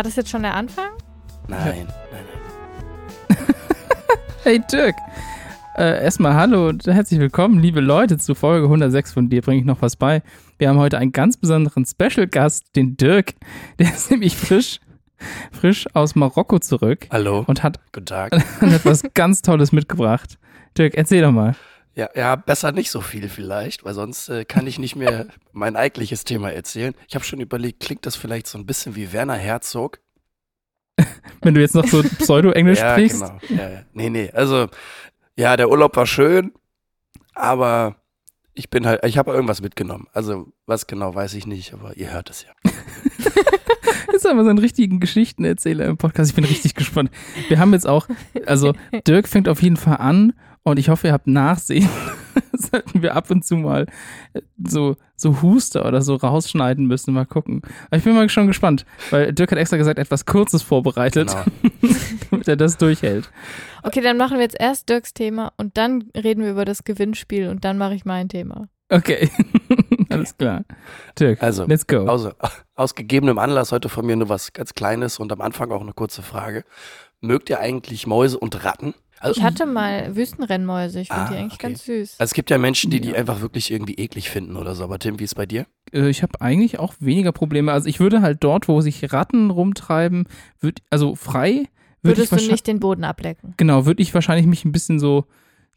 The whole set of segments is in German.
War das jetzt schon der Anfang? Nein, nein, nein. Hey Dirk. Äh, erstmal hallo und herzlich willkommen, liebe Leute, zu Folge 106 von dir bringe ich noch was bei. Wir haben heute einen ganz besonderen Special-Gast, den Dirk. Der ist nämlich frisch, frisch aus Marokko zurück Hallo, und hat, guten Tag. und hat was ganz Tolles mitgebracht. Dirk, erzähl doch mal. Ja, ja, besser nicht so viel vielleicht, weil sonst äh, kann ich nicht mehr mein eigentliches Thema erzählen. Ich habe schon überlegt, klingt das vielleicht so ein bisschen wie Werner Herzog? Wenn du jetzt noch so Pseudo-Englisch ja, sprichst. genau. Ja, ja. Nee, nee, also ja, der Urlaub war schön, aber ich bin halt, ich habe irgendwas mitgenommen. Also was genau, weiß ich nicht, aber ihr hört es ja. ist aber so ein richtigen Geschichtenerzähler im Podcast. Ich bin richtig gespannt. Wir haben jetzt auch, also Dirk fängt auf jeden Fall an und ich hoffe, ihr habt Nachsehen. Sollten wir ab und zu mal so, so Huster oder so rausschneiden müssen. Mal gucken. Aber ich bin mal schon gespannt, weil Dirk hat extra gesagt, etwas Kurzes vorbereitet, Genau. damit er das durchhält. Okay, dann machen wir jetzt erst Dirks Thema und dann reden wir über das Gewinnspiel und dann mache ich mein Thema. Okay, alles klar. Dirk, Also, let's go. Also, aus gegebenem Anlass heute von mir nur was ganz Kleines und am Anfang auch eine kurze Frage. Mögt ihr eigentlich Mäuse und Ratten? Also, Ich hatte mal Wüstenrennmäuse, ich finde Ah, die eigentlich okay. ganz süß. Also es gibt ja Menschen, die die Ja. einfach wirklich irgendwie eklig finden oder so. Aber Tim, wie ist bei dir? Äh, Ich habe eigentlich auch weniger Probleme. Also ich würde halt dort, wo sich Ratten rumtreiben, würd, also frei, würde ich Würdest du wahrscheinlich nicht den Boden ablecken? Genau, würde ich wahrscheinlich mich ein bisschen so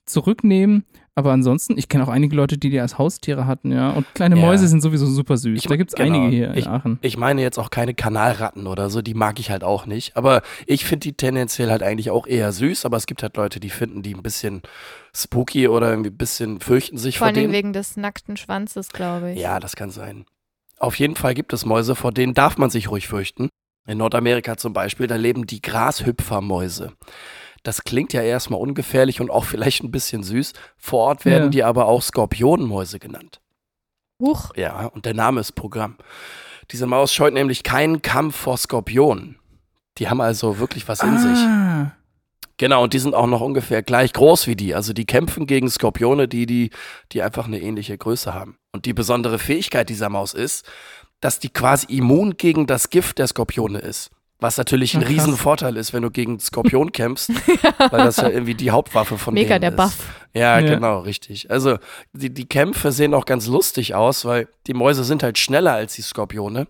zurücknehmen. Aber ansonsten, ich kenne auch einige Leute, die die als Haustiere hatten, ja. Und kleine Ja. Mäuse sind sowieso super süß. Ich- da gibt es genau. einige hier in Ich- Aachen. Ich meine jetzt auch keine Kanalratten oder so, die mag ich halt auch nicht. Aber ich finde die tendenziell halt eigentlich auch eher süß. Aber es gibt halt Leute, die finden die ein bisschen spooky oder irgendwie ein bisschen fürchten sich Vor vor allen Dingen denen. wegen des nackten Schwanzes, glaube ich. Ja, das kann sein. Auf jeden Fall gibt es Mäuse, vor denen darf man sich ruhig fürchten. In Nordamerika zum Beispiel, da leben die Grashüpfermäuse. Das klingt ja erstmal ungefährlich und auch vielleicht ein bisschen süß. Vor Ort werden Ja. die aber auch Skorpionenmäuse genannt. Huch, Ja, und der Name ist Programm. Diese Maus scheut nämlich keinen Kampf vor Skorpionen. Die haben also wirklich was in sich. ah, Genau, und die sind auch noch ungefähr gleich groß wie die. Also die kämpfen gegen Skorpione, die, die, die einfach eine ähnliche Größe haben. Und die besondere Fähigkeit dieser Maus ist, dass die quasi immun gegen das Gift der Skorpione ist. Was natürlich ein. Riesenvorteil ist, wenn du gegen Skorpion kämpfst, weil das ja irgendwie die Hauptwaffe von mega denen der ist. Buff. Ja, Ja. genau, richtig. Also die, die Kämpfe sehen auch ganz lustig aus, weil die Mäuse sind halt schneller als die Skorpione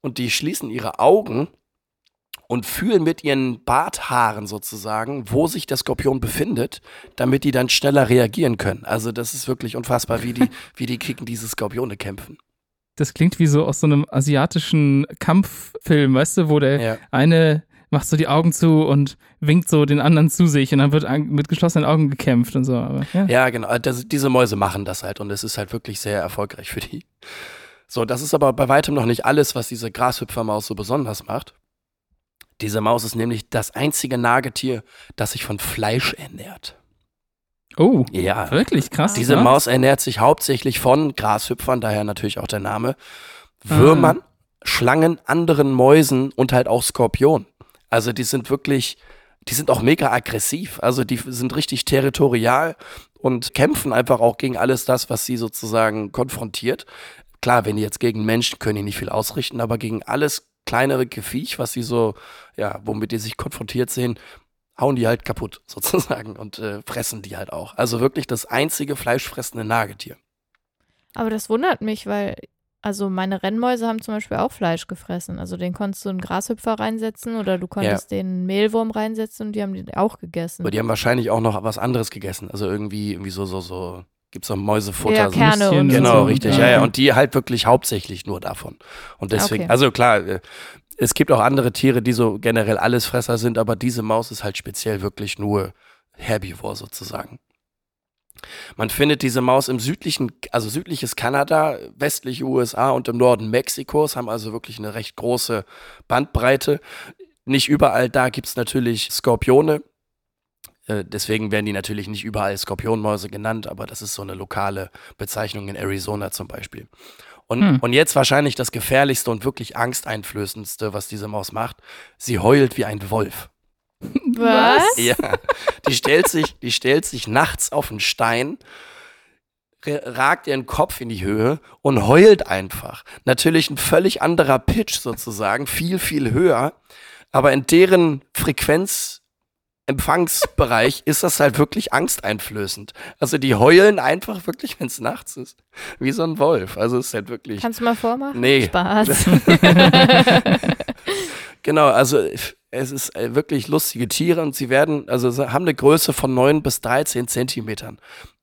und die schließen ihre Augen und fühlen mit ihren Barthaaren sozusagen, wo sich der Skorpion befindet, damit die dann schneller reagieren können. Also das ist wirklich unfassbar, wie die, wie die gegen diese Skorpione kämpfen. Das klingt wie so aus so einem asiatischen Kampffilm, weißt du, wo der Ja. eine macht so die Augen zu und winkt so den anderen zu sich und dann wird mit geschlossenen Augen gekämpft und so. Aber, ja. Ja, genau. Das, diese Mäuse machen das halt und es ist halt wirklich sehr erfolgreich für die. So, das ist aber bei weitem noch nicht alles, was diese Grashüpfermaus so besonders macht. Diese Maus ist nämlich das einzige Nagetier, das sich von Fleisch ernährt. Oh, Ja. wirklich krass. Diese ja? Maus ernährt sich hauptsächlich von Grashüpfern, daher natürlich auch der Name, Würmern, Schlangen, anderen Mäusen und halt auch Skorpionen. Also die sind wirklich, die sind auch mega aggressiv. Also die sind richtig territorial und kämpfen einfach auch gegen alles das, was sie sozusagen konfrontiert. Klar, wenn die jetzt gegen Menschen können die nicht viel ausrichten, aber gegen alles kleinere Gefiech, was sie so, ja, womit die sich konfrontiert sehen, hauen die halt kaputt sozusagen und äh, fressen die halt auch. Also wirklich das einzige fleischfressende Nagetier. Aber das wundert mich, weil, also meine Rennmäuse haben zum Beispiel auch Fleisch gefressen. Also den konntest du einen Grashüpfer reinsetzen oder du konntest den einen Mehlwurm reinsetzen und die haben die auch gegessen. Aber die haben wahrscheinlich auch noch was anderes gegessen. Also irgendwie, irgendwie so, so, so, gibt's so Mäusefutter. ja, so. Kerne und Nüsschen Genau, so. richtig. Ja, ja. Und die halt wirklich hauptsächlich nur davon. Und deswegen, Okay. also klar, äh, es gibt auch andere Tiere, die so generell Allesfresser sind, aber diese Maus ist halt speziell wirklich nur Herbivore sozusagen. Man findet diese Maus im südlichen, also südliches Kanada, westliche USA und im Norden Mexikos, haben also wirklich eine recht große Bandbreite. Nicht überall da gibt's natürlich Skorpione. Äh, Deswegen werden die natürlich nicht überall Skorpionmäuse genannt, aber das ist so eine lokale Bezeichnung in Arizona zum Beispiel. Und, Hm. und jetzt wahrscheinlich das gefährlichste und wirklich angsteinflößendste, was diese Maus macht. Sie heult wie ein Wolf. Was? Ja, die stellt sich, die stellt sich nachts auf einen Stein, ragt ihren Kopf in die Höhe und heult einfach. Natürlich ein völlig anderer Pitch sozusagen, viel, viel höher. Aber in deren Frequenzempfangsbereich ist das halt wirklich angsteinflößend. Also die heulen einfach wirklich, wenn es nachts ist. Wie so ein Wolf. Also es ist halt wirklich. Kannst du mal vormachen? Nee. Spaß. genau, also es ist äh, wirklich lustige Tiere und sie werden, also sie haben eine Größe von 9 bis 13 Zentimetern.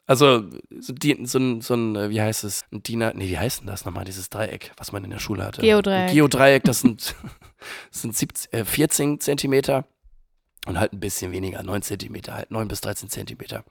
Also so, die, so, ein, so ein, äh, wie heißt es, ein DIN, nee, wie heißt denn das nochmal, dieses Dreieck, was man in der Schule hatte? Geodreieck. Ein Geodreieck, das sind, das sind 17, äh, 14 Zentimeter und halt ein bisschen weniger, 9 Zentimeter, halt 9 bis 13 Zentimeter.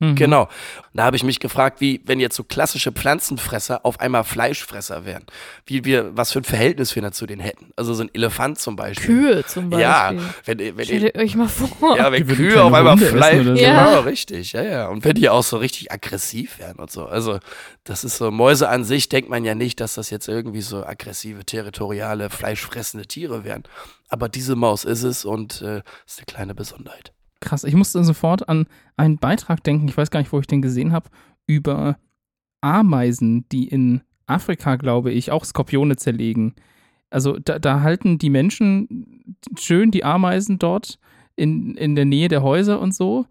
Mhm. Genau. Da habe ich mich gefragt, wie, wenn jetzt so klassische Pflanzenfresser auf einmal Fleischfresser wären, wie wir, was für ein Verhältnis wir dazu denen hätten. Also so ein Elefant zum Beispiel. Kühe zum Beispiel. Ja, wenn, wenn Stellt euch mal vor. Ja, wenn Die Kühe auf einmal Hunde Fleisch. so. Ja, Ja. richtig, ja, ja. Und wenn die auch so richtig aggressiv werden und so. Also, das ist so, Mäuse an sich denkt man ja nicht, dass das jetzt irgendwie so aggressive, territoriale, fleischfressende Tiere wären. Aber diese Maus ist es und äh, ist eine kleine Besonderheit. Krass, ich musste sofort an einen Beitrag denken, ich weiß gar nicht, wo ich den gesehen habe, über Ameisen, die in Afrika, glaube ich, auch Skorpione zerlegen. Also da, da halten die Menschen schön die Ameisen dort in, in der Nähe der Häuser und so,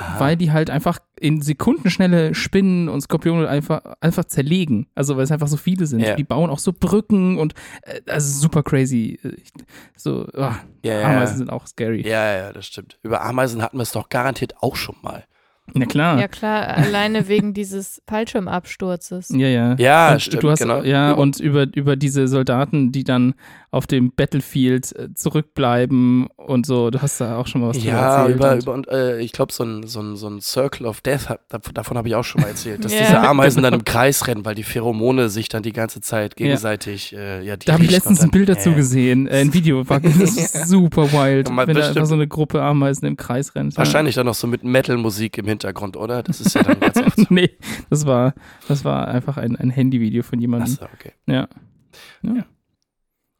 Aha. weil die halt einfach in Sekundenschnelle Spinnen und Skorpione einfach, einfach zerlegen. Also weil es einfach so viele sind. Ja. Die bauen auch so Brücken und äh, also super crazy. So, Ja, ja, Ameisen ja. sind auch scary. Ja, ja, das stimmt. Über Ameisen hatten wir es doch garantiert auch schon mal. Na klar. Ja klar, alleine wegen dieses Fallschirmabsturzes. Ja, ja. Ja, und stimmt, Du hast, genau. Ja, und über, über diese Soldaten, die dann auf dem Battlefield äh, zurückbleiben und so. Du hast da auch schon mal was drüber Ja, erzählt. über, und, über und, äh, ich glaube, so ein, so, ein, so ein Circle of Death, davon habe ich auch schon mal erzählt, dass Ja. diese Ameisen dann im Kreis rennen, weil die Pheromone sich dann die ganze Zeit gegenseitig, äh, ja, die da habe ich letztens und ein Bild dann, dazu äh, gesehen, äh, ein Video. War, das ist super wild, Ja, wenn da so eine Gruppe Ameisen im Kreis rennt. Wahrscheinlich dann noch so mit Metal-Musik im Hintergrund, oder? Das ist ja dann ganz oft so. nee, das war, das war einfach ein, ein Handyvideo von jemandem. Achso, okay. Ja. ja. Ja.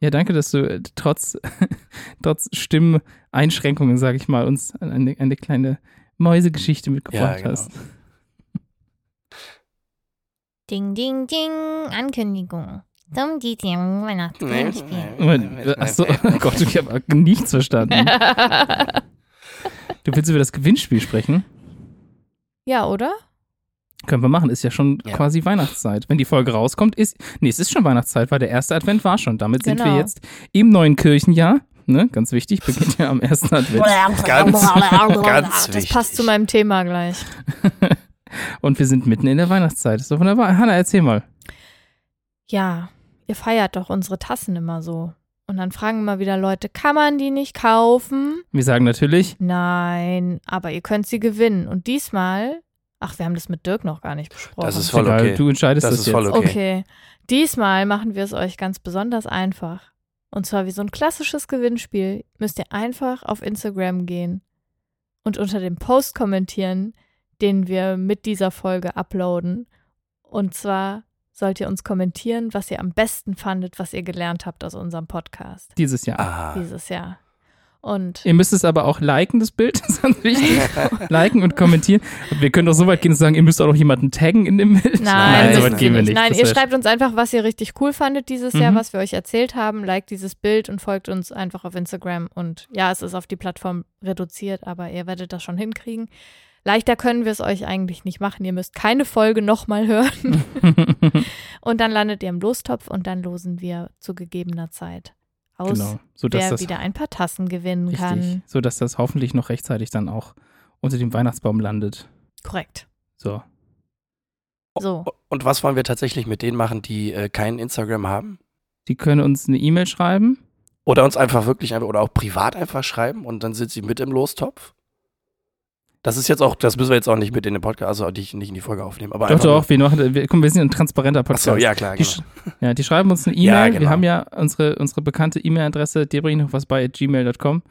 Ja, danke, dass du äh, trotz, trotz Stimmeinschränkungen, sage ich mal, uns eine, eine kleine Mäusegeschichte mitgebracht Ja, genau. hast. Ding, ding, ding. Ankündigung. Zum diesjährigen Weihnachtsgewinnspiel. Achso, oh Gott, ich habe nichts verstanden. Du willst über das Gewinnspiel sprechen? Ja, oder? Können wir machen, ist ja schon Ja. quasi Weihnachtszeit. Wenn die Folge rauskommt, ist. Nee, es ist schon Weihnachtszeit, weil der erste Advent war schon. Damit sind wir Genau. jetzt im neuen Kirchenjahr. Ne, ganz wichtig, beginnt ja am ersten Advent. Ganz, ganz Das wichtig. passt zu meinem Thema gleich. Und wir sind mitten in der Weihnachtszeit. Ist doch wunderbar. Hanna, erzähl mal. Ja, ihr feiert doch unsere Tassen immer so. Und dann fragen immer wieder Leute, kann man die nicht kaufen? Wir sagen natürlich, Nein, aber ihr könnt sie gewinnen. Und diesmal, ach, wir haben das mit Dirk noch gar nicht besprochen. Das ist voll egal, okay. du entscheidest Das das, ist jetzt. voll okay. Okay. Diesmal machen wir es euch ganz besonders einfach. Und zwar wie so ein klassisches Gewinnspiel müsst ihr einfach auf Instagram gehen und unter dem Post kommentieren, den wir mit dieser Folge uploaden. Und zwar sollt ihr uns kommentieren, was ihr am besten fandet, was ihr gelernt habt aus unserem Podcast Dieses Jahr. Ah. dieses Jahr. Und Ihr müsst es aber auch liken, das Bild. Das ist ganz wichtig. liken und kommentieren. Und wir können doch so weit gehen und sagen, ihr müsst auch noch jemanden taggen in dem Bild. Nein, Nein, so weit gehen wir nicht. Nein, Das ihr schreibt uns einfach, was ihr richtig cool fandet dieses Jahr, Mhm. was wir euch erzählt haben. Liked dieses Bild und folgt uns einfach auf Instagram. Und ja, es ist auf die Plattform reduziert, aber ihr werdet das schon hinkriegen. Leichter können wir es euch eigentlich nicht machen. Ihr müsst keine Folge nochmal hören. und dann landet ihr im Lostopf und dann losen wir zu gegebener Zeit aus, genau. So dass wer das wieder ein paar Tassen gewinnen richtig, kann. so dass das hoffentlich noch rechtzeitig dann auch unter dem Weihnachtsbaum landet. Korrekt. So. So. Und was wollen wir tatsächlich mit denen machen, die äh, kein Instagram haben? Die können uns eine E-Mail schreiben. Oder uns einfach wirklich einfach oder auch privat einfach schreiben und dann sind sie mit im Lostopf? Das ist jetzt auch, das müssen wir jetzt auch nicht mit in den Podcast, also nicht, nicht in die Folge aufnehmen. Aber Doch, doch, wir, machen, wir, guck, wir sind ein transparenter Podcast. achso, ja klar, Die, genau. ja, die schreiben uns eine E-Mail. Ja, Wir genau. haben ja unsere, unsere bekannte E-Mail-Adresse, dir bringe ich noch was bei at gmail.com.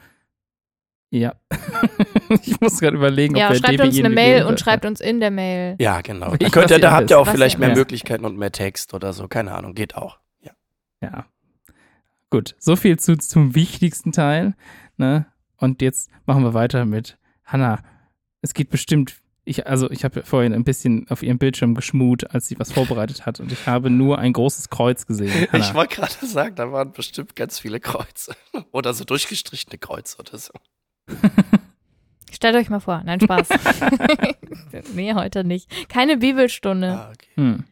Ja. ich muss gerade überlegen, Ja, ob wir schreibt uns eine in- Mail und schreibt uns in der Mail. Ja, genau. Da, könnt ihr, da habt ihr auch vielleicht mehr ja. Möglichkeiten und mehr Text oder so. Keine Ahnung, geht auch. Ja. Ja. Gut, so viel zu, zum wichtigsten Teil. Ne? Und jetzt machen wir weiter mit Hanna. Es geht bestimmt Ich, also ich habe vorhin ein bisschen auf ihrem Bildschirm geschmut, als sie was vorbereitet hat und ich habe nur ein großes Kreuz gesehen. Ich Hanna. wollte gerade sagen, da waren bestimmt ganz viele Kreuze. Oder so durchgestrichene Kreuze oder so. Stellt euch mal vor. Nein, Spaß. nee, heute nicht. Keine Bibelstunde. Ah, okay. Hm.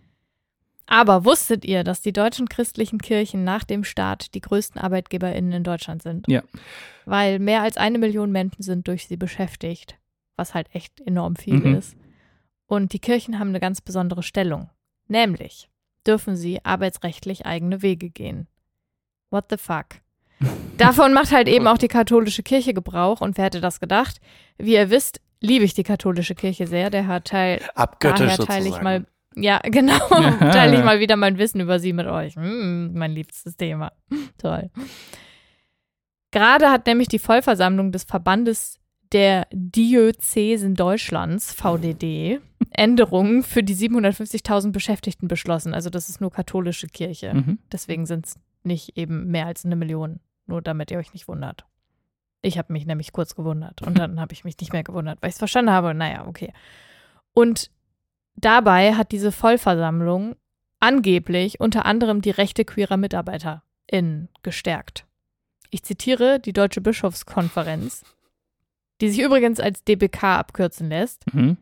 Aber wusstet ihr, dass die deutschen christlichen Kirchen nach dem Staat die größten ArbeitgeberInnen in Deutschland sind? Ja. Weil mehr als eine Million Menschen sind durch sie beschäftigt, was halt echt enorm viel Mhm. ist. Und die Kirchen haben eine ganz besondere Stellung. Nämlich dürfen sie arbeitsrechtlich eigene Wege gehen. What the fuck? Davon macht halt eben auch die katholische Kirche Gebrauch. Und wer hätte das gedacht? Wie ihr wisst, liebe ich die katholische Kirche sehr. Der hat Teil Abgöttisch Daher teile ich mal, ja, genau, teile ich mal wieder mein Wissen über sie mit euch. Hm, mein liebstes Thema. Toll. Gerade hat nämlich die Vollversammlung des Verbandes der Diözesen Deutschlands, VDD, Änderungen für die 750.000 Beschäftigten beschlossen. Also das ist nur katholische Kirche. Mhm. Deswegen sind es nicht eben mehr als eine Million. Nur damit ihr euch nicht wundert. Ich habe mich nämlich kurz gewundert und dann habe ich mich nicht mehr gewundert, weil ich es verstanden habe. Naja, okay. Und dabei hat diese Vollversammlung angeblich unter anderem die Rechte queerer MitarbeiterInnen gestärkt. Ich zitiere die Deutsche Bischofskonferenz, die sich übrigens als DBK abkürzen lässt. Mhm.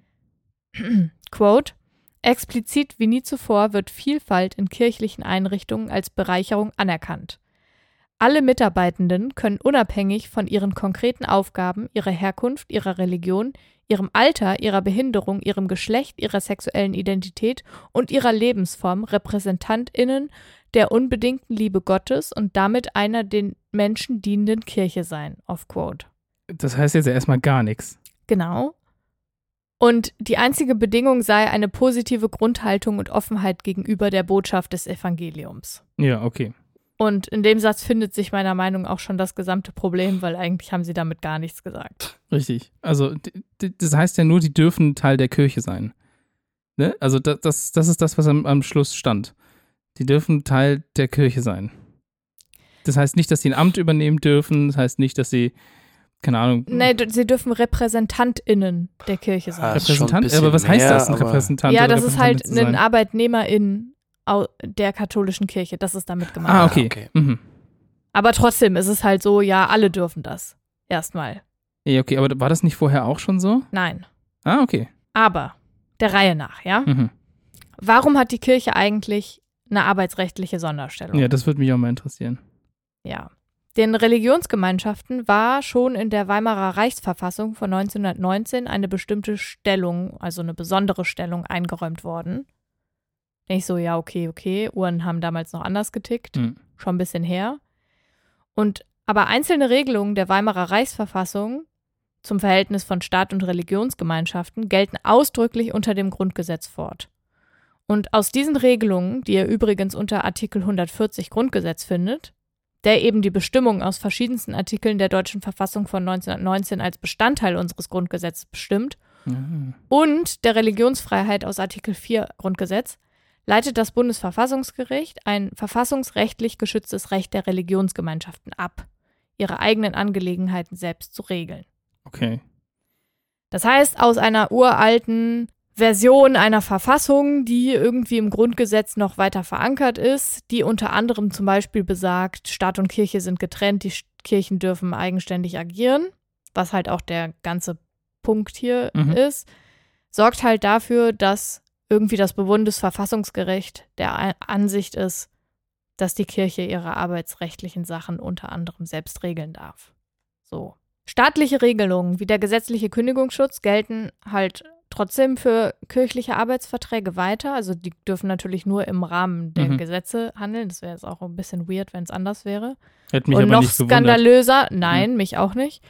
Quote, explizit wie nie zuvor wird Vielfalt in kirchlichen Einrichtungen als Bereicherung anerkannt. Alle Mitarbeitenden können unabhängig von ihren konkreten Aufgaben, ihrer Herkunft, ihrer Religion, ihrem Alter, ihrer Behinderung, ihrem Geschlecht, ihrer sexuellen Identität und ihrer Lebensform RepräsentantInnen der unbedingten Liebe Gottes und damit einer den Menschen dienenden Kirche sein. Off quote. Das heißt jetzt ja erstmal gar nichts. Genau. Und die einzige Bedingung sei eine positive Grundhaltung und Offenheit gegenüber der Botschaft des Evangeliums. Ja, okay. Und in dem Satz findet sich meiner Meinung nach auch schon das gesamte Problem, weil eigentlich haben sie damit gar nichts gesagt. Richtig. Also, das heißt ja nur, die dürfen Teil der Kirche sein. Ne? Also, das, das, das ist das, was am, am Schluss stand. Die dürfen Teil der Kirche sein. Das heißt nicht, dass sie ein Amt übernehmen dürfen. Das heißt nicht, dass sie, keine Ahnung, Nee, sie dürfen RepräsentantInnen der Kirche sein. Ah, ist schon ein Repräsentant. Aber was heißt mehr, das, ein Repräsentant? ja, das ist halt ein? ArbeitnehmerIn der katholischen Kirche. Das ist damit gemeint. Ah, okay. okay. Mhm. Aber trotzdem ist es halt so, ja, alle dürfen das. Erstmal. Ja, okay, aber war das nicht vorher auch schon so? Nein. Ah, okay. Aber der Reihe nach, ja? Mhm. Warum hat die Kirche eigentlich eine arbeitsrechtliche Sonderstellung? Ja, das würde mich auch mal interessieren. Ja. Den Religionsgemeinschaften war schon in der Weimarer Reichsverfassung von 1919 eine bestimmte Stellung, also eine besondere Stellung eingeräumt worden. Ich so, ja, okay, okay. Uhren haben damals noch anders getickt, Mhm. schon ein bisschen her. Und aber einzelne Regelungen der Weimarer Reichsverfassung zum Verhältnis von Staat und Religionsgemeinschaften gelten ausdrücklich unter dem Grundgesetz fort. Und aus diesen Regelungen, die ihr übrigens unter Artikel 140 Grundgesetz findet, der eben die Bestimmungen aus verschiedensten Artikeln der deutschen Verfassung von 1919 als Bestandteil unseres Grundgesetzes bestimmt, Ah. und der Religionsfreiheit aus Artikel 4 Grundgesetz, leitet das Bundesverfassungsgericht ein verfassungsrechtlich geschütztes Recht der Religionsgemeinschaften ab, ihre eigenen Angelegenheiten selbst zu regeln. Okay. Das heißt, aus einer uralten Version einer Verfassung, die irgendwie im Grundgesetz noch weiter verankert ist, die unter anderem zum Beispiel besagt, Staat und Kirche sind getrennt, die Kirchen dürfen eigenständig agieren, was halt auch der ganze Punkt hier Mhm. ist, sorgt halt dafür, dass irgendwie das Bundesverfassungsgericht der Ansicht ist, dass die Kirche ihre arbeitsrechtlichen Sachen unter anderem selbst regeln darf. So. Staatliche Regelungen wie der gesetzliche Kündigungsschutz gelten halt trotzdem für kirchliche Arbeitsverträge weiter. Also die dürfen natürlich nur im Rahmen der Mhm. Gesetze handeln. Das wäre jetzt auch ein bisschen weird, wenn es anders wäre. Hätte mich Und aber noch nicht gewundert. skandalöser, nein, mich auch nicht.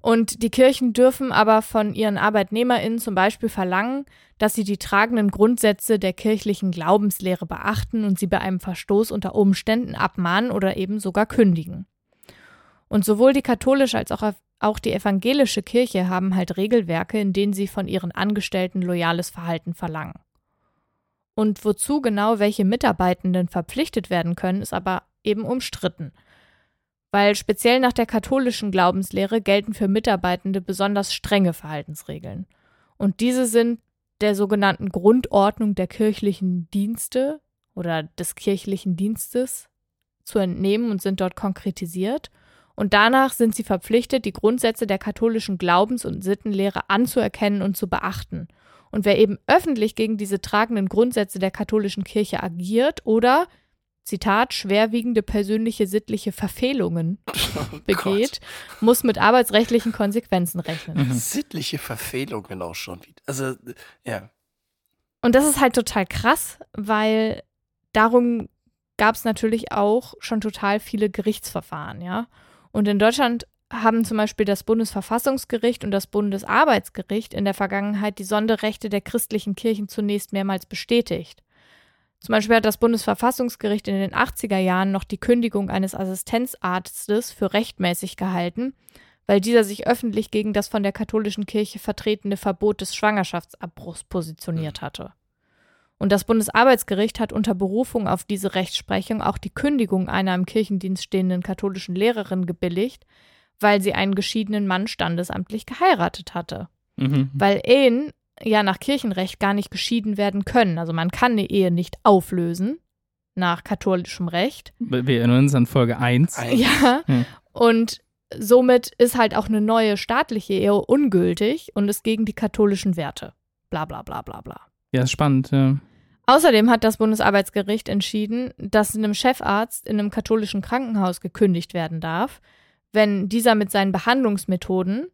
Und die Kirchen dürfen aber von ihren ArbeitnehmerInnen zum Beispiel verlangen, dass sie die tragenden Grundsätze der kirchlichen Glaubenslehre beachten und sie bei einem Verstoß unter Umständen abmahnen oder eben sogar kündigen. Und sowohl die katholische als auch, auch die evangelische Kirche haben halt Regelwerke, in denen sie von ihren Angestellten loyales Verhalten verlangen. Und wozu genau welche Mitarbeitenden verpflichtet werden können, ist aber eben umstritten. Weil speziell nach der katholischen Glaubenslehre gelten für Mitarbeitende besonders strenge Verhaltensregeln. Und diese sind der sogenannten Grundordnung der kirchlichen Dienste oder des kirchlichen Dienstes zu entnehmen und sind dort konkretisiert. Und danach sind sie verpflichtet, die Grundsätze der katholischen Glaubens- und Sittenlehre anzuerkennen und zu beachten. Und wer eben öffentlich gegen diese tragenden Grundsätze der katholischen Kirche agiert oder, Zitat, schwerwiegende persönliche sittliche Verfehlungen Oh begeht, muss mit arbeitsrechtlichen Konsequenzen rechnen. Mhm. Sittliche Verfehlungen auch schon wieder. Also, ja. Und das ist halt total krass, weil darum gab es natürlich auch schon total viele Gerichtsverfahren, ja. Und in Deutschland haben zum Beispiel das Bundesverfassungsgericht und das Bundesarbeitsgericht in der Vergangenheit die Sonderrechte der christlichen Kirchen zunächst mehrmals bestätigt. Zum Beispiel hat das Bundesverfassungsgericht in den 80er Jahren noch die Kündigung eines Assistenzarztes für rechtmäßig gehalten, weil dieser sich öffentlich gegen das von der katholischen Kirche vertretene Verbot des Schwangerschaftsabbruchs positioniert hatte. Und das Bundesarbeitsgericht hat unter Berufung auf diese Rechtsprechung auch die Kündigung einer im Kirchendienst stehenden katholischen Lehrerin gebilligt, weil sie einen geschiedenen Mann standesamtlich geheiratet hatte. Mhm. Weil Ehen ja nach Kirchenrecht gar nicht geschieden werden können. Also man kann eine Ehe nicht auflösen nach katholischem Recht. Wir erinnern uns an Folge 1. Ein- Ja. Hm. Und somit ist halt auch eine neue staatliche Ehe ungültig und ist gegen die katholischen Werte. Bla bla bla bla bla. Ja, ist spannend. Ja. Außerdem hat das Bundesarbeitsgericht entschieden, dass einem Chefarzt in einem katholischen Krankenhaus gekündigt werden darf, wenn dieser mit seinen Behandlungsmethoden,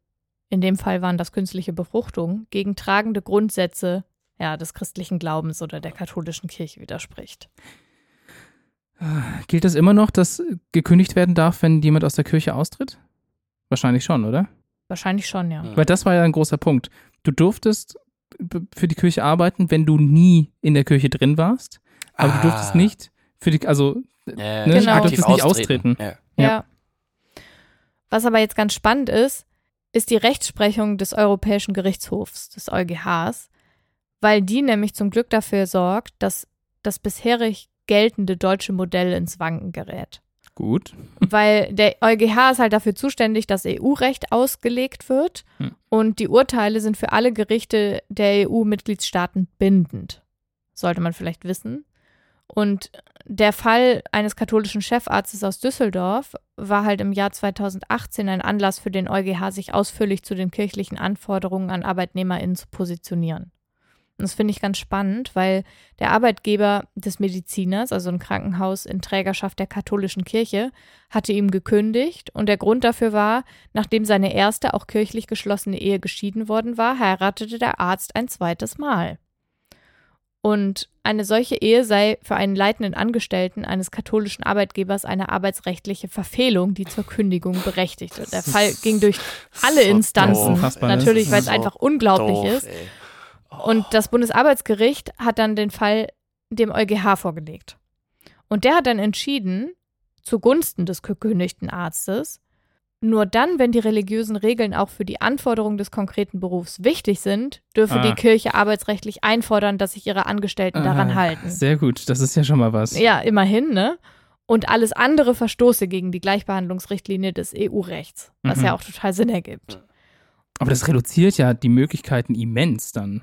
in dem Fall waren das künstliche Befruchtung, gegen tragende Grundsätze ja, des christlichen Glaubens oder der katholischen Kirche widerspricht. Gilt das immer noch, dass gekündigt werden darf, wenn jemand aus der Kirche austritt? Wahrscheinlich schon, oder? Wahrscheinlich schon, ja. Weil das war ja ein großer Punkt. Du durftest für die Kirche arbeiten, wenn du nie in der Kirche drin warst, aber Ah. du durftest nicht für die, also Ja, Ne? Genau. Du durftest nicht austreten. Ja. Ja. Ja. Was aber jetzt ganz spannend ist, ist die Rechtsprechung des Europäischen Gerichtshofs, des EuGHs, weil die nämlich zum Glück dafür sorgt, dass das bisherig geltende deutsche Modell ins Wanken gerät. Gut. Weil der EuGH ist halt dafür zuständig, dass EU-Recht ausgelegt wird Hm. und die Urteile sind für alle Gerichte der EU-Mitgliedstaaten bindend. Sollte man vielleicht wissen. Und der Fall eines katholischen Chefarztes aus Düsseldorf war halt im Jahr 2018 ein Anlass für den EuGH, sich ausführlich zu den kirchlichen Anforderungen an ArbeitnehmerInnen zu positionieren. Und das finde ich ganz spannend, weil der Arbeitgeber des Mediziners, also ein Krankenhaus in Trägerschaft der katholischen Kirche, hatte ihm gekündigt und der Grund dafür war, nachdem seine erste auch kirchlich geschlossene Ehe geschieden worden war, heiratete der Arzt ein zweites Mal. Und eine solche Ehe sei für einen leitenden Angestellten eines katholischen Arbeitgebers eine arbeitsrechtliche Verfehlung, die zur Kündigung berechtigte. Der Fall ging durch alle so Instanzen, doof. Ne? natürlich, Das weil es so einfach unglaublich Doof, ist. ey. Und das Bundesarbeitsgericht hat dann den Fall dem EuGH vorgelegt. Und der hat dann entschieden, zugunsten des gekündigten Arztes, nur dann, wenn die religiösen Regeln auch für die Anforderungen des konkreten Berufs wichtig sind, dürfe Ah. die Kirche arbeitsrechtlich einfordern, dass sich ihre Angestellten daran Ah, halten. Sehr gut, das ist ja schon mal was. Ja, immerhin, ne? Und alles andere verstoße gegen die Gleichbehandlungsrichtlinie des EU-Rechts, was Mhm. ja auch total Sinn ergibt. Aber das reduziert ja die Möglichkeiten immens dann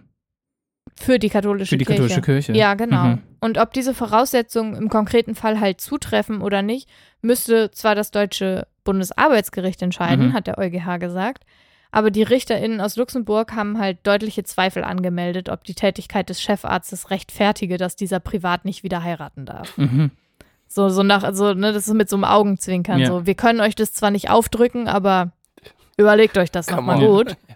Für die katholische für die Kirche. katholische Kirche. Ja, genau. Mhm. Und ob diese Voraussetzungen im konkreten Fall halt zutreffen oder nicht, müsste zwar das deutsche Bundesarbeitsgericht entscheiden, Mhm. hat der EuGH gesagt. Aber die RichterInnen aus Luxemburg haben halt deutliche Zweifel angemeldet, ob die Tätigkeit des Chefarztes rechtfertige, dass dieser privat nicht wieder heiraten darf. Mhm. So, so nach, also, ne, das ist mit so einem Augenzwinkern. Ja. So, wir können euch das zwar nicht aufdrücken, aber überlegt euch das nochmal gut.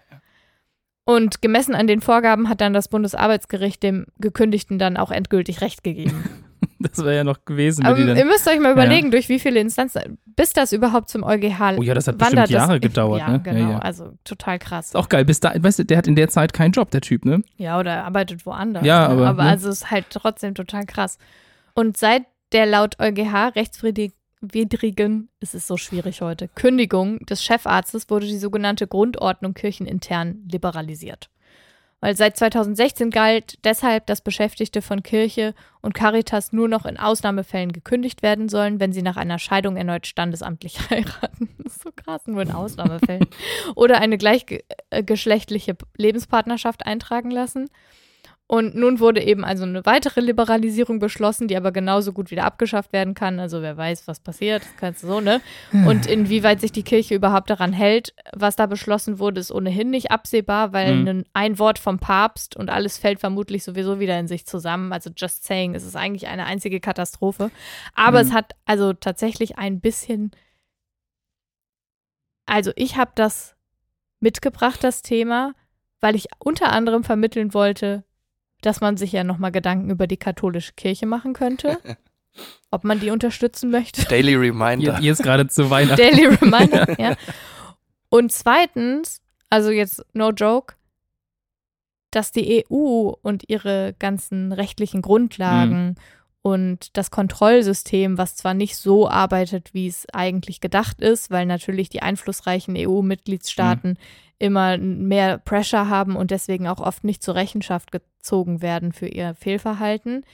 Und gemessen an den Vorgaben hat dann das Bundesarbeitsgericht dem Gekündigten dann auch endgültig Recht gegeben. Das wäre ja noch gewesen. Aber die ihr dann, müsst euch mal überlegen, durch wie viele Instanzen, bis das überhaupt zum EuGH oh ja, das hat wandert. bestimmt Jahre das, gedauert. ja, ne? genau. Ja, ja. Also total krass. Ist auch geil. Bis da, weißt du, der hat in der Zeit keinen Job, der Typ, ne? Ja, oder er arbeitet woanders. Ja, ne? aber, aber ne? also es ist halt trotzdem total krass. Und seit der laut EuGH rechtswidrigen, es ist so schwierig heute, Kündigung des Chefarztes wurde die sogenannte Grundordnung kirchenintern liberalisiert. Weil seit 2016 galt deshalb, dass Beschäftigte von Kirche und Caritas nur noch in Ausnahmefällen gekündigt werden sollen, wenn sie nach einer Scheidung erneut standesamtlich heiraten. Das ist so krass, nur in Ausnahmefällen. Oder eine gleichgeschlechtliche Lebenspartnerschaft eintragen lassen. Und nun wurde eben also eine weitere Liberalisierung beschlossen, die aber genauso gut wieder abgeschafft werden kann. Also wer weiß, was passiert, das kannst du so, ne? Und inwieweit sich die Kirche überhaupt daran hält, was da beschlossen wurde, ist ohnehin nicht absehbar, weil Mhm. ein, ein Wort vom Papst und alles fällt vermutlich sowieso wieder in sich zusammen. Also just saying, es ist eigentlich eine einzige Katastrophe. Aber Mhm. es hat also tatsächlich ein bisschen. Also ich habe das mitgebracht, das Thema, weil ich unter anderem vermitteln wollte, dass man sich ja nochmal Gedanken über die katholische Kirche machen könnte, ob man die unterstützen möchte. Daily Ihr, Reminder. ihr ist gerade zu Weihnachten. Daily Reminder, ja. Und zweitens, also jetzt no joke, dass die EU und ihre ganzen rechtlichen Grundlagen und das Kontrollsystem, was zwar nicht so arbeitet, wie es eigentlich gedacht ist, weil natürlich die einflussreichen EU-Mitgliedstaaten immer mehr Pressure haben und deswegen auch oft nicht zur Rechenschaft gezogen werden für ihr Fehlverhalten.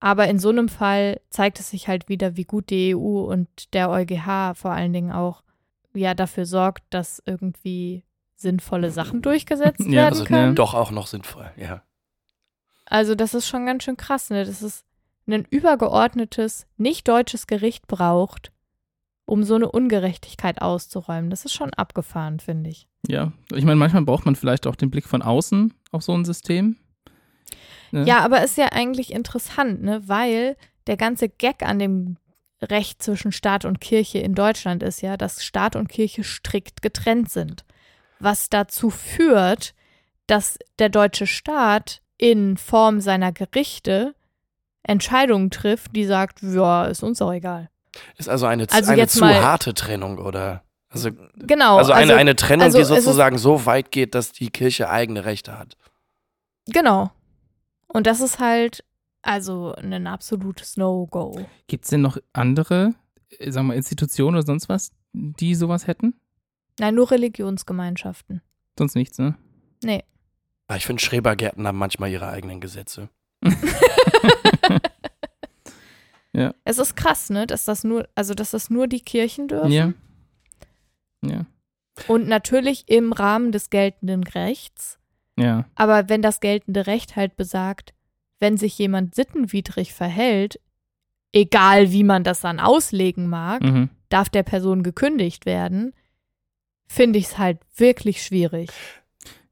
Aber in so einem Fall zeigt es sich halt wieder, wie gut die EU und der EuGH vor allen Dingen auch ja dafür sorgt, dass irgendwie sinnvolle Sachen durchgesetzt Ja, werden Also können. doch auch noch sinnvoll, ja. Also das ist schon ganz schön krass, ne? Dass es ein übergeordnetes, nicht deutsches Gericht braucht, um so eine Ungerechtigkeit auszuräumen. Das ist schon abgefahren, finde ich. Ja, ich meine, manchmal braucht man vielleicht auch den Blick von außen auf so ein System. Ne? Ja, aber ist ja eigentlich interessant, ne? Weil der ganze Gag an dem Recht zwischen Staat und Kirche in Deutschland ist ja, dass Staat und Kirche strikt getrennt sind. Was dazu führt, dass der deutsche Staat in Form seiner Gerichte Entscheidungen trifft, die sagt, ja, ist uns auch egal. Ist also eine, Also eine jetzt zu mal- harte Trennung, oder? Also, Genau. also eine, eine Trennung, also die es ist- sozusagen so weit geht, dass die Kirche eigene Rechte hat. Genau. Und das ist halt also ein absolutes No-Go. Gibt es denn noch andere, äh, sagen wir, Institutionen oder sonst was, die sowas hätten? Nein, nur Religionsgemeinschaften. Sonst nichts, ne? Nee. Aber ich finde, Schrebergärten haben manchmal ihre eigenen Gesetze. Es ist krass, ne, dass das nur, also dass das nur die Kirchen dürfen. Ja. Ja. Und natürlich im Rahmen des geltenden Rechts. Ja. Aber wenn das geltende Recht halt besagt, wenn sich jemand sittenwidrig verhält, egal wie man das dann auslegen mag, Mhm. darf der Person gekündigt werden, finde ich es halt wirklich schwierig.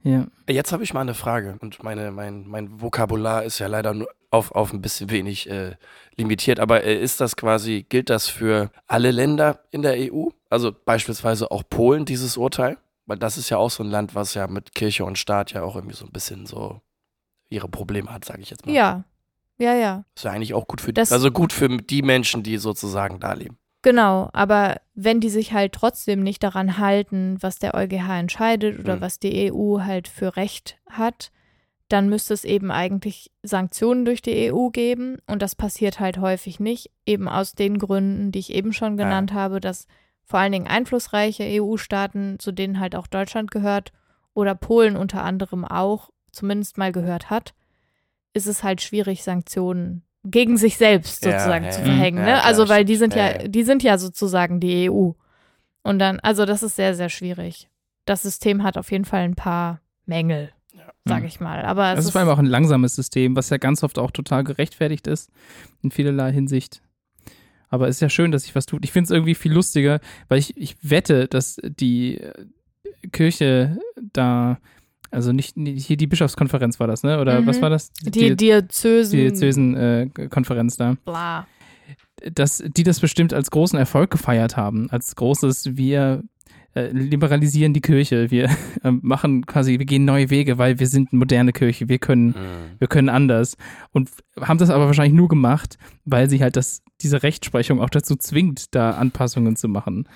Ja. Jetzt habe ich mal eine Frage und meine, mein, mein Vokabular ist ja leider nur auf, auf ein bisschen wenig äh, limitiert, aber äh, ist das quasi, gilt das für alle Länder in der EU? Also beispielsweise auch Polen, dieses Urteil? Weil das ist ja auch so ein Land, was ja mit Kirche und Staat ja auch irgendwie so ein bisschen so ihre Probleme hat, sage ich jetzt mal. Ja. Ja, ja. Ist ja eigentlich auch gut für die, Das- also gut für die Menschen, die sozusagen da leben. Genau, aber wenn die sich halt trotzdem nicht daran halten, was der EuGH entscheidet oder Mhm. was die EU halt für Recht hat, dann müsste es eben eigentlich Sanktionen durch die EU geben und das passiert halt häufig nicht, eben aus den Gründen, die ich eben schon genannt habe, dass vor allen Dingen einflussreiche EU-Staaten, zu denen halt auch Deutschland gehört oder Polen unter anderem auch, zumindest mal gehört hat, ist es halt schwierig, Sanktionen gegen sich selbst Ja, sozusagen ja, zu ja. verhängen. Ja, ne? also weil die sind ja, Ja, ja. die sind ja sozusagen die EU. Und dann, also das ist sehr, sehr schwierig. Das System hat auf jeden Fall ein paar Mängel, Ja. Sage ich mal. Aber Das es ist vor allem auch ein langsames System, was ja ganz oft auch total gerechtfertigt ist, in vielerlei Hinsicht. Aber es ist ja schön, dass sich was tut. Ich finde es irgendwie viel lustiger, weil ich, ich wette, dass die äh, Kirche da, also nicht, nicht hier die Bischofskonferenz war das, ne? Oder Mhm. was war das? die Diözesen, die Diözesen-Konferenz da. bla. dass die das bestimmt als großen Erfolg gefeiert haben, als großes wir äh, liberalisieren die Kirche, wir äh, machen quasi, wir gehen neue Wege, weil wir sind eine moderne Kirche, wir können, Mhm. wir können anders und haben das aber wahrscheinlich nur gemacht, weil sie halt das, diese Rechtsprechung auch dazu zwingt, da Anpassungen zu machen.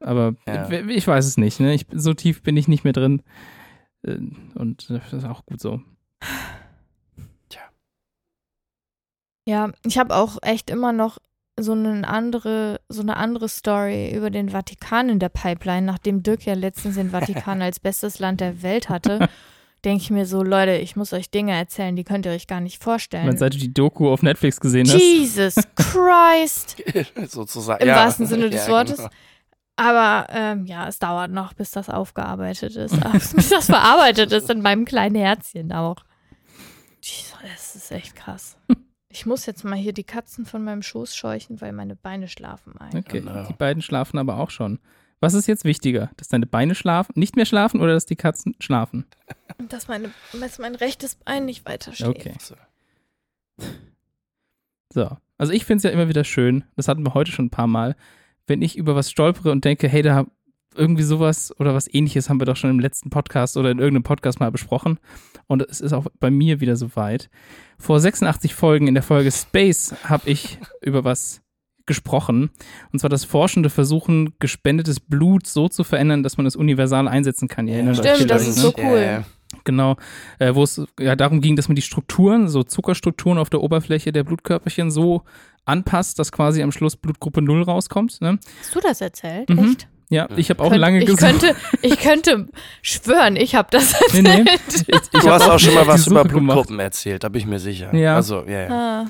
Aber Ja. ich, ich weiß es nicht, ne? Ich, so tief bin ich nicht mehr drin Äh, und das ist auch gut so. Ja, ich habe auch echt immer noch so eine andere, so eine andere Story über den Vatikan in der Pipeline, nachdem Dirk ja letztens den Vatikan als bestes Land der Welt hatte. denke ich mir so, Leute, ich muss euch Dinge erzählen, die könnt ihr euch gar nicht vorstellen. Wenn seit du die Doku auf Netflix gesehen hast. Jesus Christ. Sozusagen. Im ja. wahrsten Sinne des Ja, Wortes. genau. Aber ähm, ja, es dauert noch, bis das aufgearbeitet ist. bis das verarbeitet ist in meinem kleinen Herzchen auch. Jesus, das ist echt krass. Ich muss jetzt mal hier die Katzen von meinem Schoß scheuchen, weil meine Beine schlafen ein. Okay, Genau. die beiden schlafen aber auch schon. Was ist jetzt wichtiger? Dass deine Beine schlafen, nicht mehr schlafen oder dass die Katzen schlafen? Dass, meine, dass mein rechtes Bein nicht weiter schläft. Okay. So. So. Also ich finde es ja immer wieder schön, das hatten wir heute schon ein paar Mal, wenn ich über was stolpere und denke, hey, da irgendwie sowas oder was ähnliches haben wir doch schon im letzten Podcast oder in irgendeinem Podcast mal besprochen. Und es ist auch bei mir wieder soweit. Vor 86 Folgen in der Folge Space habe ich über was gesprochen. Und zwar, dass Forschende versuchen, gespendetes Blut so zu verändern, dass man es universal einsetzen kann. Ihr erinnert euch Stimmt, das vielleicht, ist ne? so cool. Ja. Genau, äh, wo es ja darum ging, dass man die Strukturen, so Zuckerstrukturen auf der Oberfläche der Blutkörperchen so anpasst, dass quasi am Schluss Blutgruppe 0 rauskommt. Ne? Hast du das erzählt? Mhm. Echt? Ja, ich habe auch Könnt- lange ich gesucht. könnte, ich könnte schwören, ich habe das Nee, erzählt. nee. Ich, ich Du hast auch schon mal was über. Blutgruppen erzählt, da bin ich mir sicher. Ja. Also, ja, ja. Ah,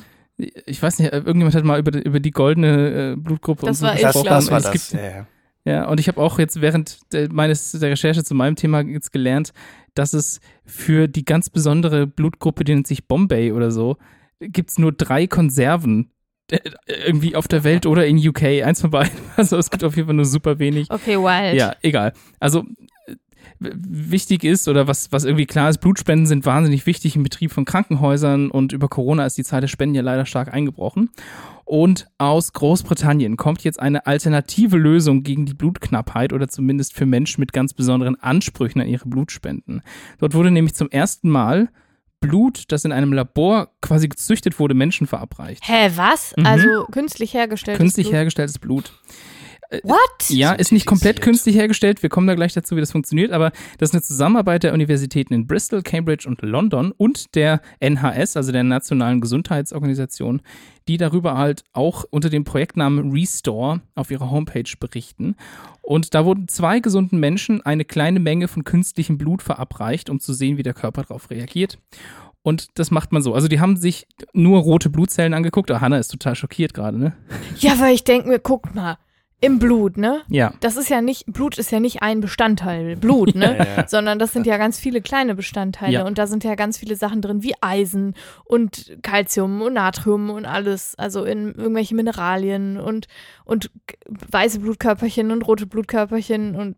Ich weiß nicht, irgendjemand hat mal über, die- über die goldene äh, Blutgruppe Das und so war ich, Das, gesprochen. das war es das. Gibt, Ja, ja. ja, und ich habe auch jetzt während der, meines der Recherche zu meinem Thema jetzt gelernt, dass es für die ganz besondere Blutgruppe, die nennt sich Bombay oder so, gibt's nur drei Konserven äh, irgendwie auf der Welt oder in UK, eins von beiden. Also es gibt auf jeden Fall nur super wenig. okay, wild. Ja, egal. Also äh, wichtig ist oder was, was irgendwie klar ist, Blutspenden sind wahnsinnig wichtig im Betrieb von Krankenhäusern und über Corona ist die Zahl der Spenden ja leider stark eingebrochen. Und aus Großbritannien kommt jetzt eine alternative Lösung gegen die Blutknappheit oder zumindest für Menschen mit ganz besonderen Ansprüchen an ihre Blutspenden. Dort wurde nämlich zum ersten Mal Blut, das in einem Labor quasi gezüchtet wurde, Menschen verabreicht. Hä, was? Mhm. Also künstlich hergestellt. Künstlich hergestelltes Blut. What? Ja, ist nicht komplett künstlich hergestellt. Wir kommen da gleich dazu, wie das funktioniert. Aber das ist eine Zusammenarbeit der Universitäten in Bristol, Cambridge und London und der NHS, also der Nationalen Gesundheitsorganisation, die darüber halt auch unter dem Projektnamen Restore auf ihrer Homepage berichten. Und da wurden zwei gesunden Menschen eine kleine Menge von künstlichem Blut verabreicht, um zu sehen, wie der Körper darauf reagiert. Und das macht man so. Also die haben sich nur rote Blutzellen angeguckt. Ah, Hannah ist total schockiert gerade, ne? Ja, weil ich denke mir, guck mal, im Blut, ne? Ja. Das ist ja nicht, Blut ist ja nicht ein Bestandteil, Blut, ne? Ja, ja. Sondern das sind ja ganz viele kleine Bestandteile Ja. und da sind ja ganz viele Sachen drin, wie Eisen und Calcium und Natrium und alles, also in irgendwelche Mineralien und, und weiße Blutkörperchen und rote Blutkörperchen und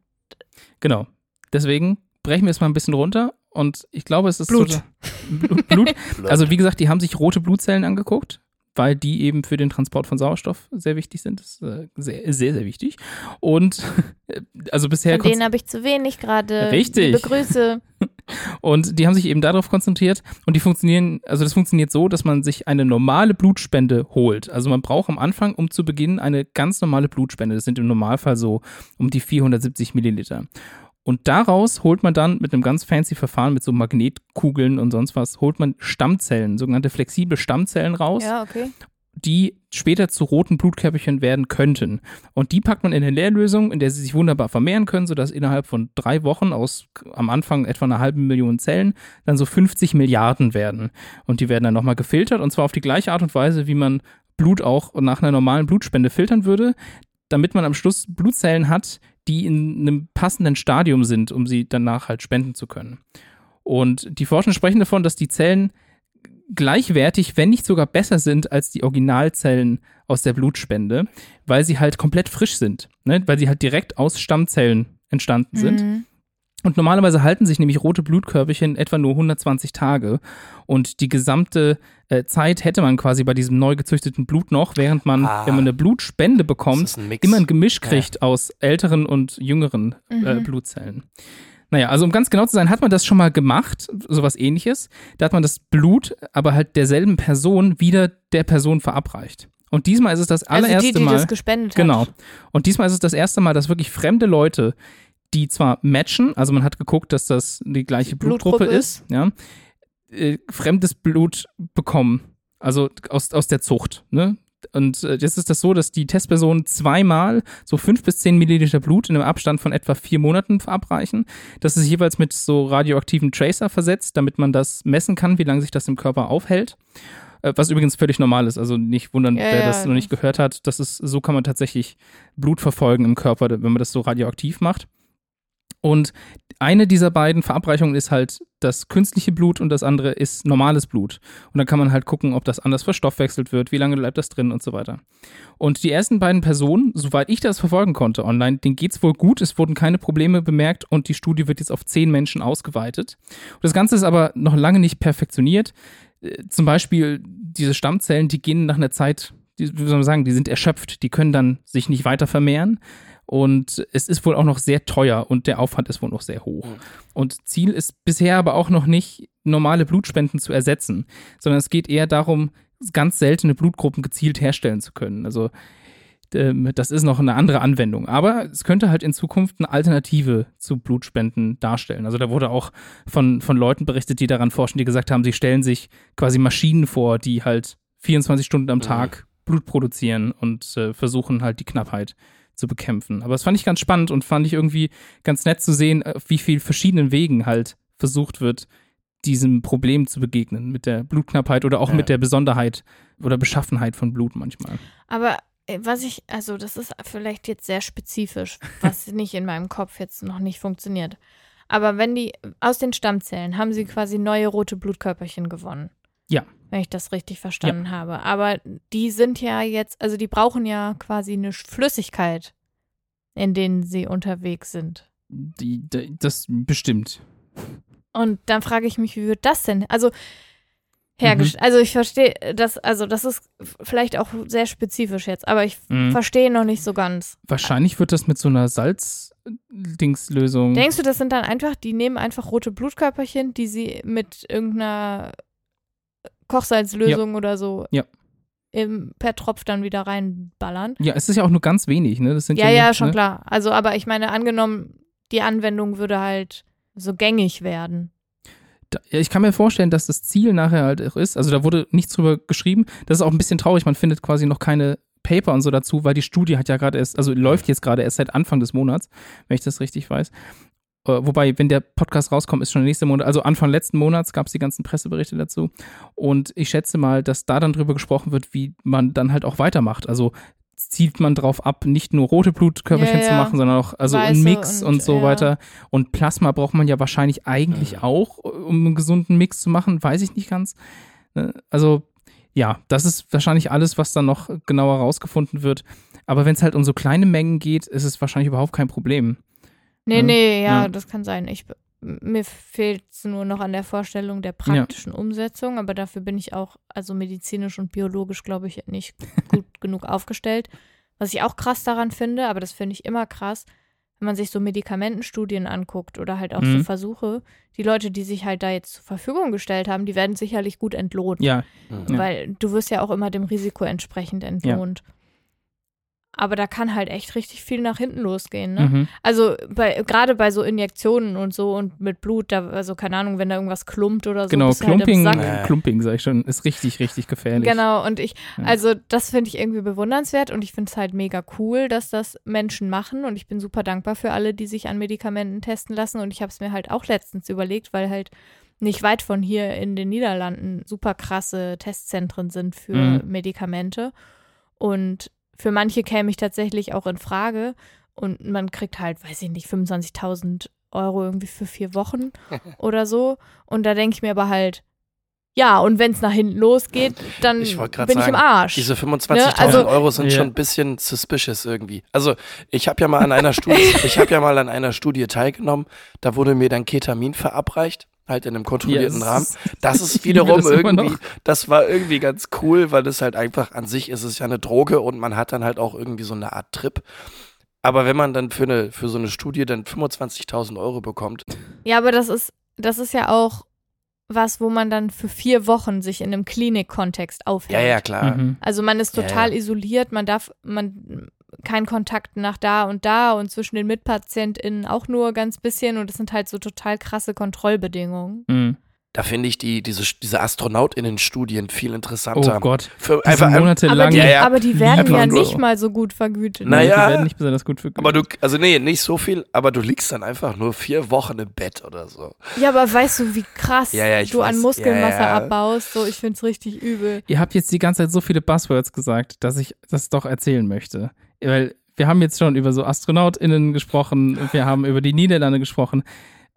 Genau. Deswegen brechen wir es mal ein bisschen runter und ich glaube, es ist Blut. total- Blut. Blut. Also wie gesagt, die haben sich rote Blutzellen angeguckt, weil die eben für den Transport von Sauerstoff sehr wichtig sind. Das ist äh, sehr, sehr, sehr wichtig. Und also bisher von denen habe ich zu wenig gerade. Richtig. Liebe Grüße. Und die haben sich eben darauf konzentriert und die funktionieren, also das funktioniert so, dass man sich eine normale Blutspende holt. Also man braucht am Anfang, um zu beginnen, eine ganz normale Blutspende. Das sind im Normalfall so um die 470 Milliliter. Und daraus holt man dann mit einem ganz fancy Verfahren mit so Magnetkugeln und sonst was, holt man Stammzellen, sogenannte flexible Stammzellen raus Ja, okay. die später zu roten Blutkörperchen werden könnten. Und die packt man in eine Leerlösung, in der sie sich wunderbar vermehren können, sodass innerhalb von drei Wochen aus am Anfang etwa einer halben Million Zellen dann so 50 Milliarden werden. Und die werden dann nochmal gefiltert und zwar auf die gleiche Art und Weise, wie man Blut auch nach einer normalen Blutspende filtern würde, damit man am Schluss Blutzellen hat, die in einem passenden Stadium sind, um sie danach halt spenden zu können. Und die Forscher sprechen davon, dass die Zellen gleichwertig, wenn nicht sogar besser sind als die Originalzellen aus der Blutspende, weil sie halt komplett frisch sind, ne? weil sie halt direkt aus Stammzellen entstanden sind. Mhm. Und normalerweise halten sich nämlich rote Blutkörperchen etwa nur 120 Tage. Und die gesamte äh, Zeit hätte man quasi bei diesem neu gezüchteten Blut noch, während man, Ah. wenn man eine Blutspende bekommt, ein immer ein Gemisch kriegt aus älteren und jüngeren äh, Mhm. Blutzellen. Naja, also um ganz genau zu sein, hat man das schon mal gemacht, sowas ähnliches. Da hat man das Blut, aber halt derselben Person wieder der Person verabreicht. Und diesmal ist es das allererste also die, die Mal. das gespendet Genau. hat. Und diesmal ist es das erste Mal, dass wirklich fremde Leute, die zwar matchen, also man hat geguckt, dass das die gleiche Blutgruppe, Blutgruppe ist, ja, äh, fremdes Blut bekommen. Also aus, aus der Zucht, ne? Und äh, jetzt ist das so, dass die Testpersonen zweimal so fünf bis zehn Milliliter Blut in einem Abstand von etwa vier Monaten verabreichen. Das ist jeweils mit so radioaktiven Tracer versetzt, damit man das messen kann, wie lange sich das im Körper aufhält. Äh, Was übrigens völlig normal ist. Also nicht wundern, Ja, wer ja, das noch nicht gehört hat. Das ist, so kann man tatsächlich Blut verfolgen im Körper, wenn man das so radioaktiv macht. Und eine dieser beiden Verabreichungen ist halt das künstliche Blut und das andere ist normales Blut. Und dann kann man halt gucken, ob das anders verstoffwechselt wird, wie lange bleibt das drin und so weiter. Und die ersten beiden Personen, soweit ich das verfolgen konnte online, denen geht's wohl gut, es wurden keine Probleme bemerkt und die Studie wird jetzt auf zehn Menschen ausgeweitet. Und das Ganze ist aber noch lange nicht perfektioniert. Äh, Zum Beispiel diese Stammzellen, die gehen nach einer Zeit, die, wie soll man sagen, die sind erschöpft, die können dann sich nicht weiter vermehren. Und es ist wohl auch noch sehr teuer und der Aufwand ist wohl noch sehr hoch. Mhm. Und Ziel ist bisher aber auch noch nicht, normale Blutspenden zu ersetzen, sondern es geht eher darum, ganz seltene Blutgruppen gezielt herstellen zu können. Also ähm, das ist noch eine andere Anwendung. Aber es könnte halt in Zukunft eine Alternative zu Blutspenden darstellen. Also da wurde auch von, von Leuten berichtet, die daran forschen, die gesagt haben, sie stellen sich quasi Maschinen vor, die halt 24 Stunden am Mhm. Tag Blut produzieren und äh, versuchen halt die Knappheit zu bekämpfen. Aber das fand ich ganz spannend und fand ich irgendwie ganz nett zu sehen, auf wie viel verschiedenen Wegen halt versucht wird, diesem Problem zu begegnen mit der Blutknappheit oder auch Ja. mit der Besonderheit oder Beschaffenheit von Blut manchmal. Aber äh, was ich, also das ist vielleicht jetzt sehr spezifisch, was nicht in meinem Kopf jetzt noch nicht funktioniert. Aber wenn die aus den Stammzellen haben sie quasi neue rote Blutkörperchen gewonnen. Ja. Wenn ich das richtig verstanden habe. Aber die sind ja jetzt, also die brauchen ja quasi eine Flüssigkeit, in denen sie unterwegs sind. Die, die, das bestimmt. Und dann frage ich mich, wie wird das denn? Also Mhm. hergestellt. Also ich verstehe das, also das ist vielleicht auch sehr spezifisch jetzt, aber ich Mhm. verstehe noch nicht so ganz. Wahrscheinlich wird das mit so einer Salz-Dingslösung. Denkst du, das sind dann einfach, die nehmen einfach rote Blutkörperchen, die sie mit irgendeiner Kochsalzlösung oder so Ja. im, per Tropf dann wieder reinballern? Ja, es ist ja auch nur ganz wenig, ne? Das sind Ja, ja, ja, schon ne? klar. Also, aber ich meine, angenommen, die Anwendung würde halt so gängig werden. Da, ja, ich kann mir vorstellen, dass das Ziel nachher halt auch ist, also da wurde nichts drüber geschrieben. Das ist auch ein bisschen traurig, man findet quasi noch keine Paper und so dazu, weil die Studie hat ja gerade erst, also läuft jetzt gerade erst seit Anfang des Monats, wenn ich das richtig weiß. Äh, Wobei, wenn der Podcast rauskommt, ist schon der nächste Monat, also Anfang letzten Monats gab es die ganzen Presseberichte dazu. Und ich schätze mal, dass da dann drüber gesprochen wird, wie man dann halt auch weitermacht. Also zielt man drauf ab, nicht nur rote Blutkörperchen Ja, zu ja. machen, sondern auch also Weiße einen Mix und, und, so ja. weiter. Und Plasma braucht man ja wahrscheinlich eigentlich auch, um einen gesunden Mix zu machen, weiß ich nicht ganz. Ne? Also ja, das ist wahrscheinlich alles, was dann noch genauer rausgefunden wird. Aber wenn es halt um so kleine Mengen geht, ist es wahrscheinlich überhaupt kein Problem. Nee, Ja. nee, ja, Ja. das kann sein. Ich, mir fehlt es nur noch an der Vorstellung der praktischen Umsetzung, aber dafür bin ich auch, also medizinisch und biologisch, glaube ich, nicht gut genug aufgestellt. Was ich auch krass daran finde, aber das finde ich immer krass, wenn man sich so Medikamentenstudien anguckt oder halt auch so Mhm. Versuche, die Leute, die sich halt da jetzt zur Verfügung gestellt haben, die werden sicherlich gut entlohnt. Ja, Mhm. Ja. Weil du wirst ja auch immer dem Risiko entsprechend entlohnt. Aber da kann halt echt richtig viel nach hinten losgehen, ne? mhm. Also bei, gerade bei so Injektionen und so und mit Blut, da, also keine Ahnung, wenn da irgendwas klumpt oder so. genau. du halt im Klumping. Klumping, sag ich schon, ist richtig, richtig gefährlich. Genau, und ich, Ja. also das finde ich irgendwie bewundernswert und ich finde es halt mega cool, dass das Menschen machen und ich bin super dankbar für alle, die sich an Medikamenten testen lassen und ich habe es mir halt auch letztens überlegt, weil halt nicht weit von hier in den Niederlanden super krasse Testzentren sind für Mhm. Medikamente und für manche käme ich tatsächlich auch in Frage. Und man kriegt halt, weiß ich nicht, 25.000 Euro irgendwie für vier Wochen oder so. Und da denke ich mir aber halt, ja, und wenn es nach hinten losgeht, dann Ich bin ich im sagen, Arsch. Diese 25.000 Ne, also- Euro sind Ja. schon ein bisschen suspicious irgendwie. Also ich habe ja mal an einer Studie, ich habe ja mal an einer Studie teilgenommen. Da wurde mir dann Ketamin verabreicht, halt in einem kontrollierten Ja, Rahmen. es Das ist wiederum das irgendwie, das war irgendwie ganz cool, weil das halt einfach an sich ist es ja eine Droge und man hat dann halt auch irgendwie so eine Art Trip. Aber wenn man dann für eine für so eine Studie dann 25.000 Euro bekommt, Ja, aber das ist, das ist ja auch was, wo man dann für vier Wochen sich in einem Klinikkontext aufhält. ja ja klar, Mhm. Also man ist Ja, total ja. isoliert, man darf, man kein Kontakt nach da und da und zwischen den MitpatientInnen auch nur ganz bisschen und das sind halt so total krasse Kontrollbedingungen. Mhm. Da finde ich die, diese, diese AstronautInnen-Studien viel interessanter. Oh Gott. Für, einfach, monatelang. Aber die, Ja, ja. aber die werden ja nicht mal so gut vergütet. Na- Die Naja. werden nicht besonders gut für aber du, also nee, nicht so viel, aber du liegst dann einfach nur vier Wochen im Bett oder so. Ja, aber weißt du, wie krass Ja, du an weiß. Muskelmasse Ja, ja. abbaust? So, ich find's richtig übel. Ihr habt jetzt die ganze Zeit so viele Buzzwords gesagt, dass ich das doch erzählen möchte. Weil wir haben jetzt schon über so AstronautInnen gesprochen, wir haben über die Niederlande gesprochen.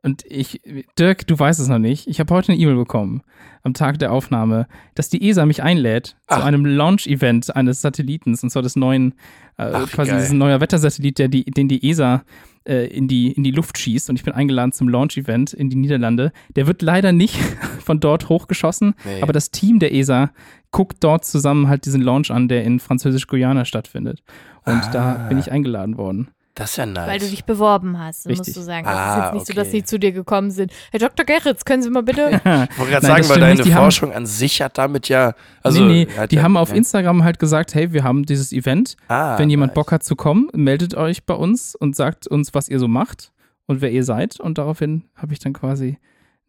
Und ich, Dirk, du weißt es noch nicht. Ich habe heute eine E-Mail bekommen am Tag der Aufnahme, dass die ESA mich einlädt zu Ach. einem Launch-Event eines Satellitens, und zwar des neuen, äh, Ach, quasi geil. diesen neuer Wettersatellit, der die, den die ESA äh, in, die, in die Luft schießt. Und ich bin eingeladen zum Launch-Event in die Niederlande. Der wird leider nicht von dort hochgeschossen, Nee. aber das Team der ESA guckt dort zusammen halt diesen Launch an, der in Französisch-Guyana stattfindet. Und da Ah. bin ich eingeladen worden. Das ist ja nice. Weil du dich beworben hast, Richtig. musst du sagen. Das Ah, ist jetzt nicht so, dass okay. sie zu dir gekommen sind. Herr Dr. Gerritz, können Sie mal bitte? ich wollte gerade sagen, weil deine die haben- Forschung an sich hat damit ja. Also, nee, nee, die ja, haben auf ja. Instagram halt gesagt, hey, wir haben dieses Event. Ah, Wenn jemand nice. Bock hat zu kommen, meldet euch bei uns und sagt uns, was ihr so macht und wer ihr seid. Und daraufhin habe ich dann quasi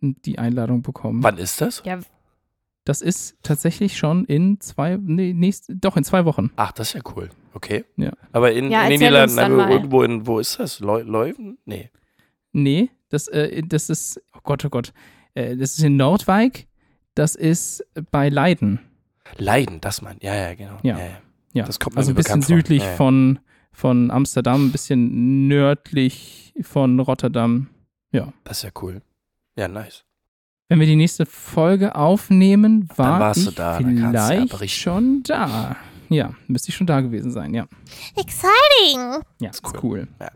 die Einladung bekommen. Wann ist das? Ja, Das ist tatsächlich schon in zwei, nee, nächst, doch in zwei Wochen. Ach, das ist ja cool. Okay. Ja. Aber in, Ja, in den Niederlanden, mal. irgendwo in, wo ist das? Leu Leuven? Nee. Nee, das, äh, das ist, oh Gott, oh Gott, äh, das ist in Nordwijk, das ist bei Leiden. Leiden, das meint. Ja, ja, genau. Ja. ja. Ja, Das kommt mir also ein bisschen südlich Ja, ja. Von, von Amsterdam, ein bisschen nördlich von Rotterdam. Ja. Das ist ja cool. Ja, nice. Wenn wir die nächste Folge aufnehmen, war warst ich du da, vielleicht schon da. Ja, müsste ich schon da gewesen sein, ja. Exciting! Ja, Ist cool. cool. Ja.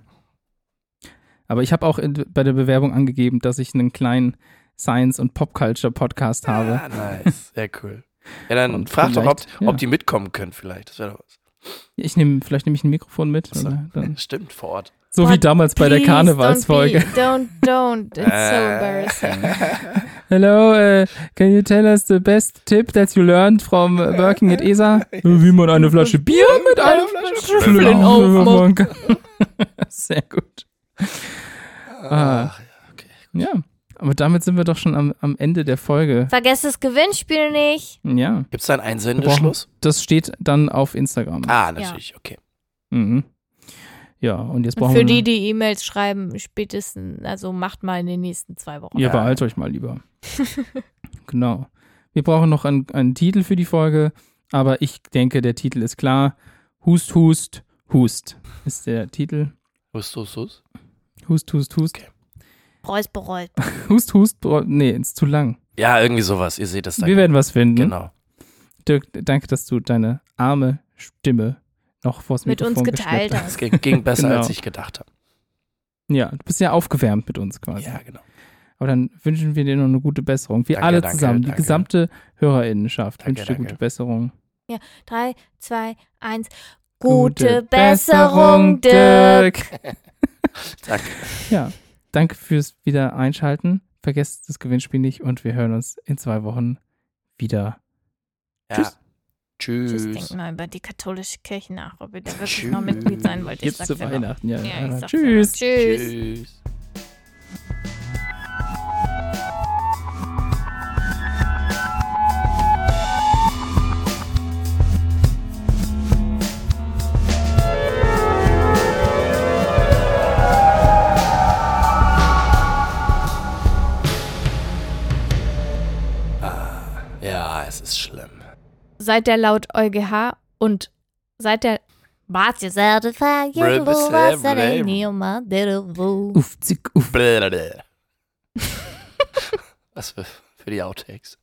Aber ich habe auch in, bei der Bewerbung angegeben, dass ich einen kleinen Science- und Pop-Culture-Podcast habe. Ah, nice. Sehr cool. Ja, dann Und frag doch, ob, ja. ob die mitkommen können, vielleicht. Das wäre doch was. Ich nehme, vielleicht nehme ich ein Mikrofon mit. Dann, Stimmt, vor Ort. So wie But damals bei der Karnevalsfolge. Don't, don't, don't. It's so Äh. embarrassing. Hello, uh, can you tell us the best tip that you learned from working at ESA? Wie man eine Flasche Bier mit einem Schlüsseln aufmacht. kann. Sehr gut. Ah. Ach, ja, okay. Ja, aber damit sind wir doch schon am, am Ende der Folge. Vergesst das Gewinnspiel nicht. Ja, Gibt es da einen Einsendeschluss? das steht dann auf Instagram. Ah, natürlich, okay. Mhm. Ja, und jetzt Und brauchen für wir. die, die E-Mails schreiben, spätestens, also macht mal in den nächsten zwei Wochen. Ihr Ja. beeilt euch mal lieber. genau. Wir brauchen noch einen, einen Titel für die Folge, aber ich denke, der Titel ist klar. Hust, Hust, Hust ist der Titel. Hust, hust, hust. Hust, Hust, Hust. Okay. Reus bereut. Hust, Hust, bro- nee, ist zu lang. Ja, irgendwie sowas. Ihr seht das dann. Wir werden was finden. Genau. Dirk, danke, dass du deine arme Stimme noch vors Mit uns Mikrofon geteilt geschleppt Es ging, ging besser, Genau. als ich gedacht habe. Ja, du bist ja aufgewärmt mit uns quasi. Ja, genau. Aber dann wünschen wir dir noch eine gute Besserung. Wir Danke, alle danke, zusammen, die danke. gesamte Hörerinnenschaft Danke, wünscht dir danke. gute Besserung. Drei, zwei, eins. Gute Gute Besserung, Dirk. Danke. Ja, danke fürs wieder einschalten. Vergesst das Gewinnspiel nicht und wir hören uns in zwei Wochen wieder. Ja. Tschüss. Tschüss. Tschüss, denkt mal über die katholische Kirche nach, ob ihr da wirklich Tschüss. noch Mitglied sein wollt. Ich Jetzt zu. Weihnachten. Ja, Ja, ich ja. Tschüss. Tschüss. Tschüss. Seit der laut EuGH und seit der. Was für, für die Outtakes.